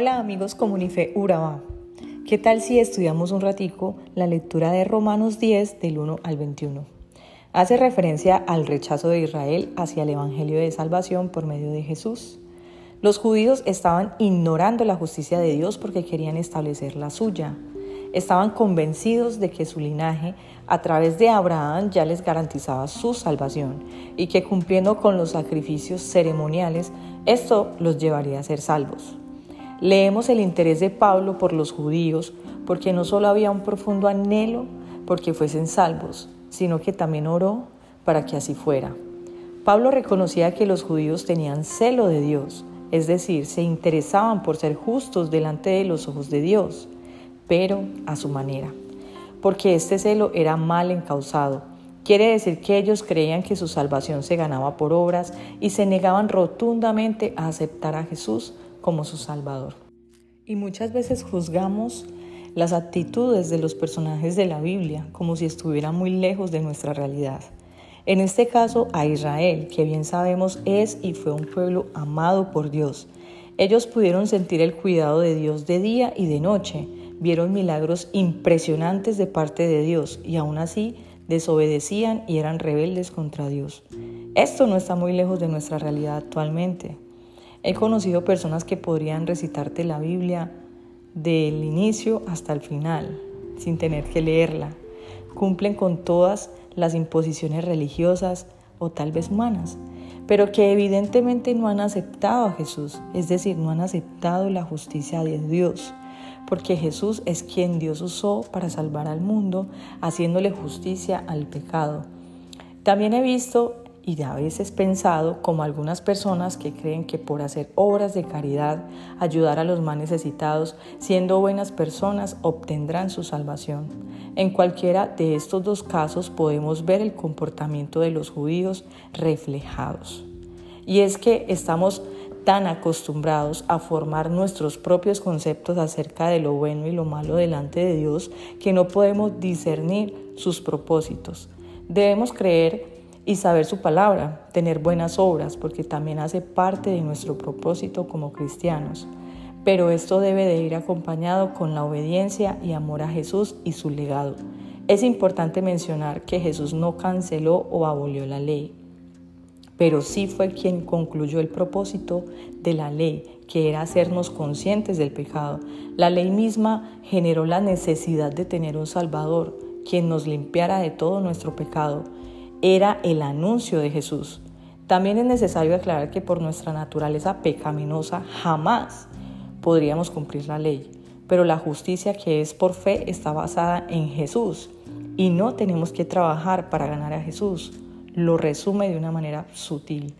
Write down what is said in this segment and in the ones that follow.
Hola amigos Comunife Urabá. ¿Qué tal si estudiamos un ratico la lectura de Romanos 10 del 1 al 21? Hace referencia al rechazo de Israel hacia el Evangelio de Salvación por medio de Jesús. Los judíos estaban ignorando la justicia de Dios porque querían establecer la suya. Estaban convencidos de que su linaje a través de Abraham ya les garantizaba su salvación y que cumpliendo con los sacrificios ceremoniales, esto los llevaría a ser salvos. Leemos el interés de Pablo por los judíos, porque no solo había un profundo anhelo porque fuesen salvos, sino que también oró para que así fuera. Pablo reconocía que los judíos tenían celo de Dios, es decir, se interesaban por ser justos delante de los ojos de Dios, pero a su manera, porque este celo era mal encausado. Quiere decir que ellos creían que su salvación se ganaba por obras y se negaban rotundamente a aceptar a Jesús como su Salvador. Y muchas veces juzgamos las actitudes de los personajes de la Biblia como si estuvieran muy lejos de nuestra realidad. En este caso a Israel, que bien sabemos es y fue un pueblo amado por Dios. Ellos pudieron sentir el cuidado de Dios de día y de noche, vieron milagros impresionantes de parte de Dios y aún así desobedecían y eran rebeldes contra Dios. Esto no está muy lejos de nuestra realidad actualmente. He conocido personas que podrían recitarte la Biblia del inicio hasta el final, sin tener que leerla. Cumplen con todas las imposiciones religiosas o tal vez humanas, pero que evidentemente no han aceptado a Jesús, es decir, no han aceptado la justicia de Dios, porque Jesús es quien Dios usó para salvar al mundo, haciéndole justicia al pecado. También he visto y a veces pensado como algunas personas que creen que por hacer obras de caridad, ayudar a los más necesitados, siendo buenas personas, obtendrán su salvación. En cualquiera de estos dos casos podemos ver el comportamiento de los judíos reflejados. Y es que estamos tan acostumbrados a formar nuestros propios conceptos acerca de lo bueno y lo malo delante de Dios que no podemos discernir sus propósitos. Debemos creer y saber su palabra, tener buenas obras, porque también hace parte de nuestro propósito como cristianos. Pero esto debe de ir acompañado con la obediencia y amor a Jesús y su legado. Es importante mencionar que Jesús no canceló o abolió la ley, pero sí fue quien concluyó el propósito de la ley, que era hacernos conscientes del pecado. La ley misma generó la necesidad de tener un Salvador, quien nos limpiara de todo nuestro pecado era el anuncio de Jesús. También es necesario aclarar que por nuestra naturaleza pecaminosa jamás podríamos cumplir la ley, pero la justicia que es por fe está basada en Jesús y no tenemos que trabajar para ganar a Jesús. Lo resume de una manera sutil.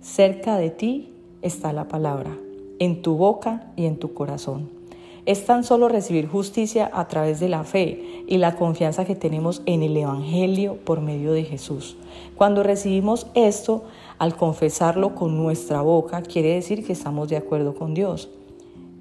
Cerca de ti está la palabra, en tu boca y en tu corazón es tan solo recibir justicia a través de la fe y la confianza que tenemos en el Evangelio por medio de Jesús. Cuando recibimos esto, al confesarlo con nuestra boca, quiere decir que estamos de acuerdo con Dios.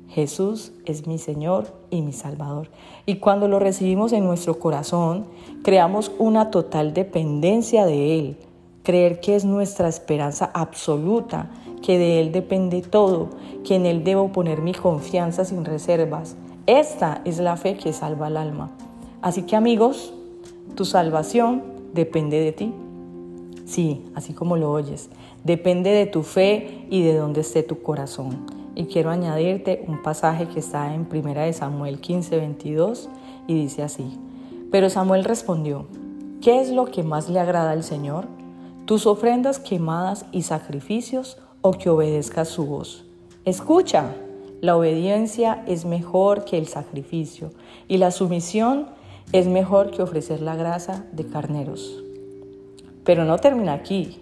Jesús es mi Señor y mi Salvador. Y cuando lo recibimos en nuestro corazón, creamos una total dependencia de Él. Creer que es nuestra esperanza absoluta que de Él depende todo, que en Él debo poner mi confianza sin reservas. Esta es la fe que salva al alma. Así que amigos, tu salvación depende de ti. Sí, así como lo oyes, depende de tu fe y de dónde esté tu corazón. Y quiero añadirte un pasaje que está en 1 Samuel 15, 22 y dice así. Pero Samuel respondió, ¿qué es lo que más le agrada al Señor? ¿Tus ofrendas quemadas y sacrificios o que obedezca su voz. Escucha, la obediencia es mejor que el sacrificio y la sumisión es mejor que ofrecer la grasa de carneros. Pero no termina aquí.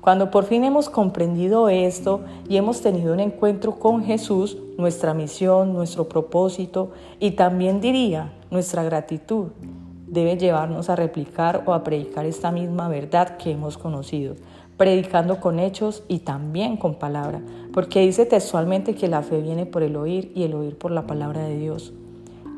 Cuando por fin hemos comprendido esto y hemos tenido un encuentro con Jesús, nuestra misión, nuestro propósito y también diría nuestra gratitud debe llevarnos a replicar o a predicar esta misma verdad que hemos conocido, predicando con hechos y también con palabra, porque dice textualmente que la fe viene por el oír y el oír por la palabra de Dios.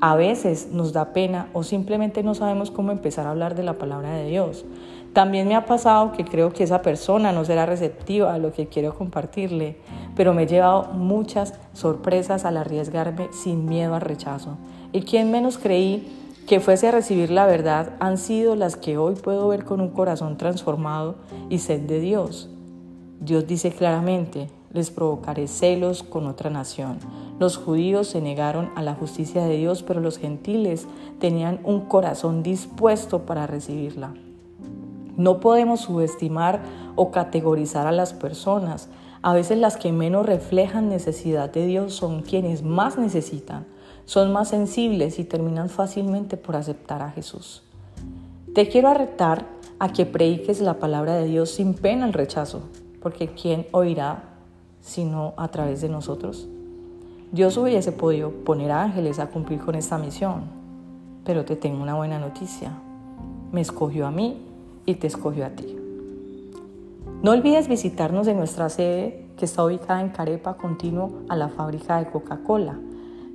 A veces nos da pena o simplemente no sabemos cómo empezar a hablar de la palabra de Dios. También me ha pasado que creo que esa persona no será receptiva a lo que quiero compartirle, pero me he llevado muchas sorpresas al arriesgarme sin miedo al rechazo. Y quien menos creí que fuese a recibir la verdad han sido las que hoy puedo ver con un corazón transformado y sed de Dios. Dios dice claramente, les provocaré celos con otra nación. Los judíos se negaron a la justicia de Dios, pero los gentiles tenían un corazón dispuesto para recibirla. No podemos subestimar o categorizar a las personas. A veces las que menos reflejan necesidad de Dios son quienes más necesitan, son más sensibles y terminan fácilmente por aceptar a Jesús. Te quiero arretar a que prediques la palabra de Dios sin pena al rechazo, porque ¿quién oirá sino a través de nosotros? Dios hubiese podido poner ángeles a cumplir con esta misión, pero te tengo una buena noticia. Me escogió a mí y te escogió a ti. No olvides visitarnos en nuestra sede que está ubicada en Carepa, continuo a la fábrica de Coca-Cola,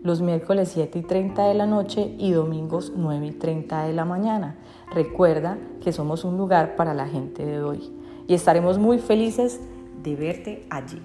los miércoles 7 y 30 de la noche y domingos 9 y 30 de la mañana. Recuerda que somos un lugar para la gente de hoy y estaremos muy felices de verte allí.